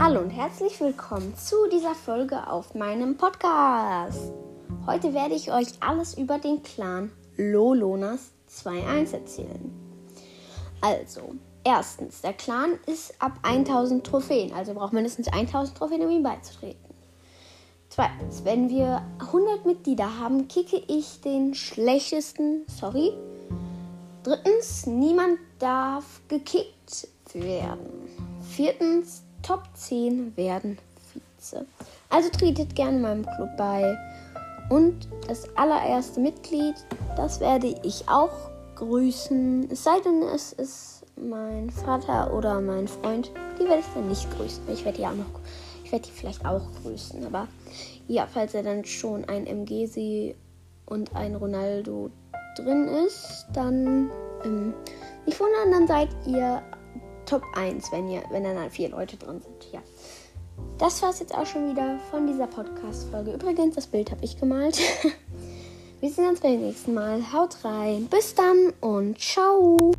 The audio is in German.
Hallo und herzlich willkommen zu dieser Folge auf meinem Podcast. Heute werde ich euch alles über den Clan Lolonas 2.1 erzählen. Also, erstens, der Clan ist ab 1000 Trophäen, also braucht mindestens 1000 Trophäen, um ihm beizutreten. Zweitens, wenn wir 100 Mitglieder haben, kicke ich den schlechtesten, sorry. Drittens, niemand darf gekickt werden. Viertens, Top 10 werden Vize. Also tretet gerne meinem Club bei. Und das allererste Mitglied, das werde ich auch grüßen. Es sei denn, es ist mein Vater oder mein Freund. Die werde ich dann nicht grüßen. Ich werde die auch noch, ich werde die vielleicht auch grüßen. Aber ja, falls er dann schon ein MGC und ein Ronaldo drin ist, dann ähm, nicht wundern, dann seid ihr Top 1, wenn ihr, wenn dann vier Leute drin sind. Ja. Das war es jetzt auch schon wieder von dieser Podcast-Folge. Übrigens, das Bild habe ich gemalt. Wir sehen uns beim nächsten Mal. Haut rein. Bis dann und ciao.